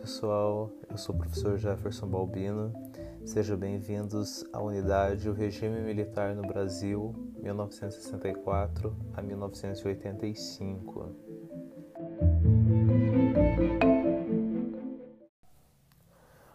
pessoal, eu sou o professor Jefferson Balbino. Sejam bem-vindos à unidade O Regime Militar no Brasil, 1964 a 1985.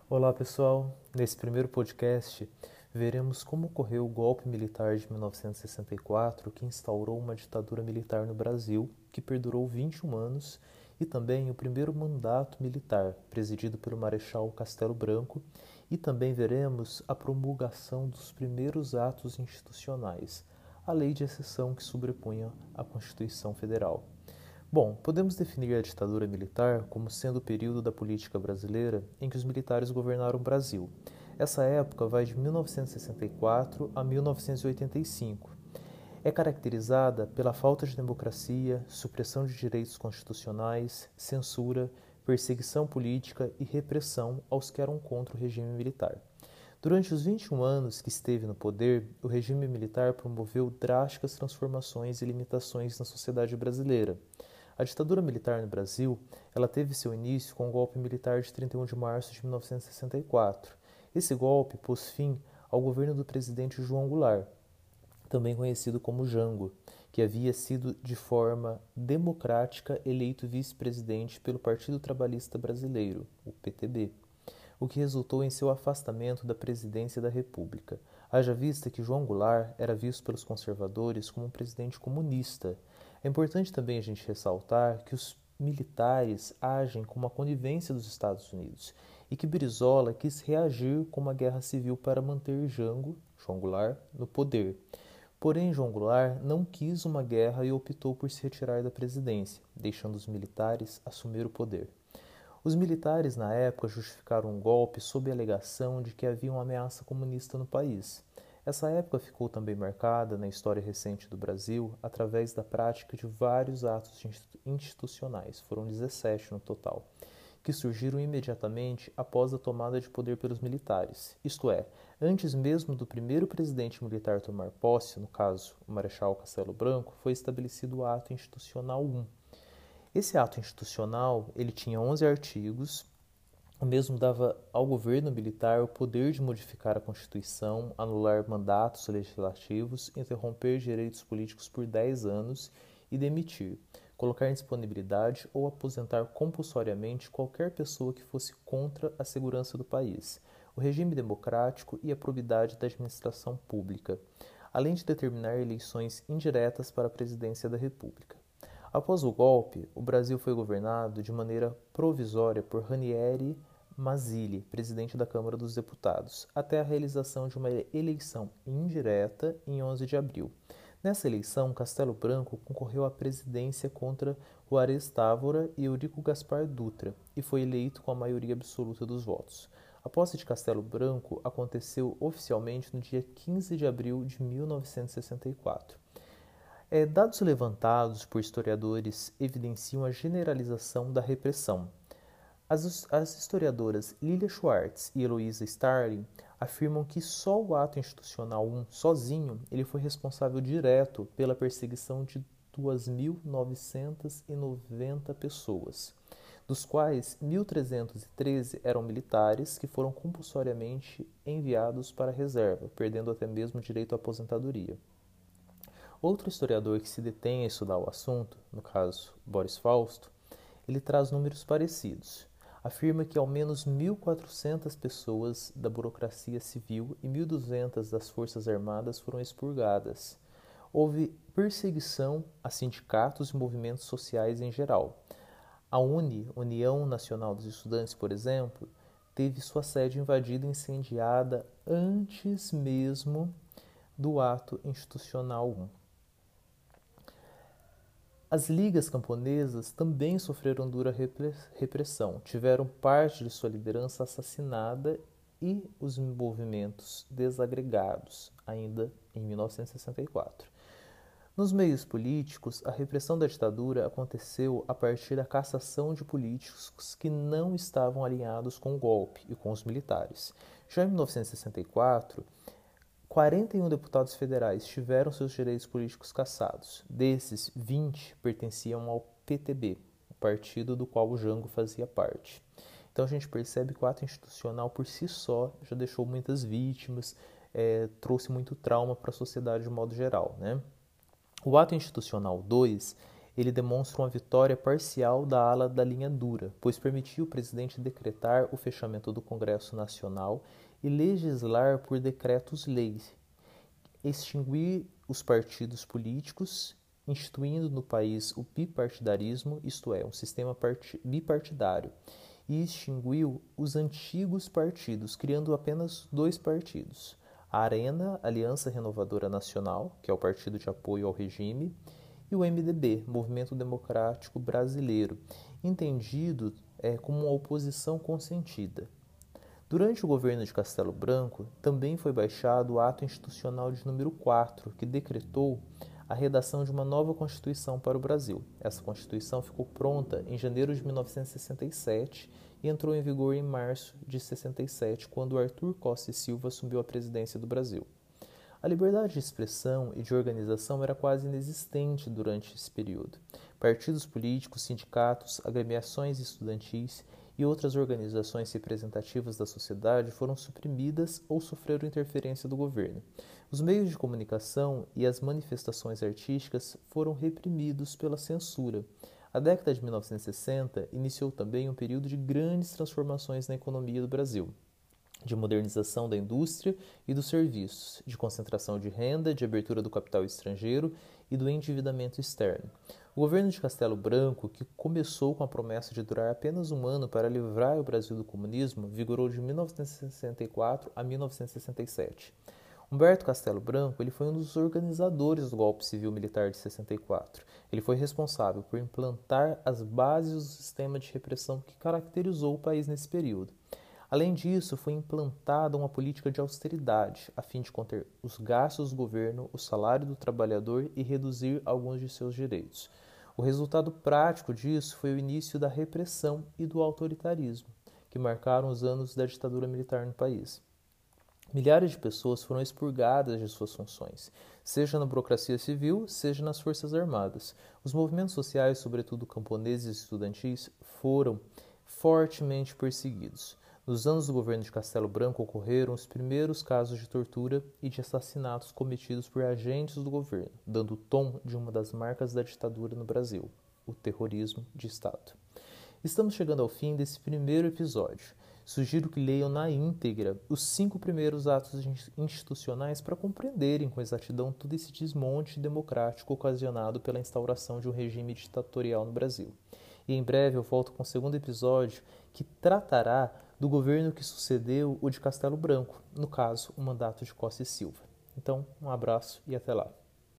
Olá pessoal, nesse primeiro podcast veremos como ocorreu o golpe militar de 1964 que instaurou uma ditadura militar no Brasil que perdurou 21 anos e também o primeiro mandato militar, presidido pelo Marechal Castelo Branco, e também veremos a promulgação dos primeiros atos institucionais, a lei de exceção que sobrepunha a Constituição Federal. Bom, podemos definir a ditadura militar como sendo o período da política brasileira em que os militares governaram o Brasil. Essa época vai de 1964 a 1985 é caracterizada pela falta de democracia, supressão de direitos constitucionais, censura, perseguição política e repressão aos que eram contra o regime militar. Durante os 21 anos que esteve no poder, o regime militar promoveu drásticas transformações e limitações na sociedade brasileira. A ditadura militar no Brasil, ela teve seu início com o golpe militar de 31 de março de 1964. Esse golpe pôs fim ao governo do presidente João Goulart, também conhecido como Jango, que havia sido de forma democrática eleito vice-presidente pelo Partido Trabalhista Brasileiro, o PTB, o que resultou em seu afastamento da presidência da República. Haja vista que João Goulart era visto pelos conservadores como um presidente comunista. É importante também a gente ressaltar que os militares agem com uma conivência dos Estados Unidos e que Brizola quis reagir com uma guerra civil para manter Jango, João Goulart, no poder. Porém, João Goulart não quis uma guerra e optou por se retirar da presidência, deixando os militares assumir o poder. Os militares, na época, justificaram um golpe sob a alegação de que havia uma ameaça comunista no país. Essa época ficou também marcada na história recente do Brasil através da prática de vários atos institucionais, foram 17 no total, que surgiram imediatamente após a tomada de poder pelos militares, isto é, antes mesmo do primeiro presidente militar tomar posse, no caso o Marechal Castelo Branco, foi estabelecido o Ato Institucional 1. Esse ato institucional ele tinha 11 artigos, o mesmo dava ao governo militar o poder de modificar a Constituição, anular mandatos legislativos, interromper direitos políticos por 10 anos e demitir colocar em disponibilidade ou aposentar compulsoriamente qualquer pessoa que fosse contra a segurança do país, o regime democrático e a probidade da administração pública, além de determinar eleições indiretas para a presidência da República. Após o golpe, o Brasil foi governado de maneira provisória por Ranieri Mazzilli, presidente da Câmara dos Deputados, até a realização de uma eleição indireta em 11 de abril. Nessa eleição, Castelo Branco concorreu à presidência contra Juarez Távora e Eurico Gaspar Dutra e foi eleito com a maioria absoluta dos votos. A posse de Castelo Branco aconteceu oficialmente no dia 15 de abril de 1964. É, dados levantados por historiadores evidenciam a generalização da repressão. As, as historiadoras Lilia Schwartz e Heloísa Starling afirmam que só o ato institucional 1, sozinho, ele foi responsável direto pela perseguição de 2.990 pessoas, dos quais 1.313 eram militares que foram compulsoriamente enviados para a reserva, perdendo até mesmo o direito à aposentadoria. Outro historiador que se detém a estudar o assunto, no caso Boris Fausto, ele traz números parecidos afirma que ao menos 1.400 pessoas da burocracia civil e 1.200 das Forças Armadas foram expurgadas. Houve perseguição a sindicatos e movimentos sociais em geral. A UNE, União Nacional dos Estudantes, por exemplo, teve sua sede invadida e incendiada antes mesmo do ato institucional 1. As ligas camponesas também sofreram dura repressão, tiveram parte de sua liderança assassinada e os movimentos desagregados, ainda em 1964. Nos meios políticos, a repressão da ditadura aconteceu a partir da cassação de políticos que não estavam alinhados com o golpe e com os militares. Já em 1964, 41 deputados federais tiveram seus direitos políticos cassados. Desses, 20 pertenciam ao PTB, o partido do qual o Jango fazia parte. Então a gente percebe que o ato institucional por si só já deixou muitas vítimas, é, trouxe muito trauma para a sociedade de modo geral. Né? O ato institucional 2 ele demonstra uma vitória parcial da ala da linha dura, pois permitiu o presidente decretar o fechamento do Congresso Nacional e legislar por decretos-leis, extinguir os partidos políticos, instituindo no país o bipartidarismo, isto é, um sistema bipartidário, e extinguiu os antigos partidos, criando apenas dois partidos: a Arena, Aliança Renovadora Nacional, que é o partido de apoio ao regime, e o MDB, Movimento Democrático Brasileiro, entendido é, como uma oposição consentida. Durante o governo de Castelo Branco, também foi baixado o ato institucional de número 4, que decretou a redação de uma nova Constituição para o Brasil. Essa Constituição ficou pronta em janeiro de 1967 e entrou em vigor em março de 67, quando Arthur Costa e Silva assumiu a presidência do Brasil. A liberdade de expressão e de organização era quase inexistente durante esse período. Partidos políticos, sindicatos, agremiações estudantis e outras organizações representativas da sociedade foram suprimidas ou sofreram interferência do governo. Os meios de comunicação e as manifestações artísticas foram reprimidos pela censura. A década de 1960 iniciou também um período de grandes transformações na economia do Brasil de modernização da indústria e dos serviços, de concentração de renda, de abertura do capital estrangeiro e do endividamento externo. O governo de Castelo Branco, que começou com a promessa de durar apenas um ano para livrar o Brasil do comunismo, vigorou de 1964 a 1967. Humberto Castelo Branco ele foi um dos organizadores do golpe civil-militar de 64. Ele foi responsável por implantar as bases do sistema de repressão que caracterizou o país nesse período. Além disso, foi implantada uma política de austeridade, a fim de conter os gastos do governo, o salário do trabalhador e reduzir alguns de seus direitos. O resultado prático disso foi o início da repressão e do autoritarismo, que marcaram os anos da ditadura militar no país. Milhares de pessoas foram expurgadas de suas funções, seja na burocracia civil, seja nas forças armadas. Os movimentos sociais, sobretudo camponeses e estudantis, foram fortemente perseguidos. Nos anos do governo de Castelo Branco ocorreram os primeiros casos de tortura e de assassinatos cometidos por agentes do governo, dando o tom de uma das marcas da ditadura no Brasil, o terrorismo de Estado. Estamos chegando ao fim desse primeiro episódio. Sugiro que leiam na íntegra os cinco primeiros atos institucionais para compreenderem com exatidão todo esse desmonte democrático ocasionado pela instauração de um regime ditatorial no Brasil. E em breve eu volto com o segundo episódio que tratará do governo que sucedeu o de Castelo Branco, no caso, o mandato de Costa e Silva. Então, um abraço e até lá.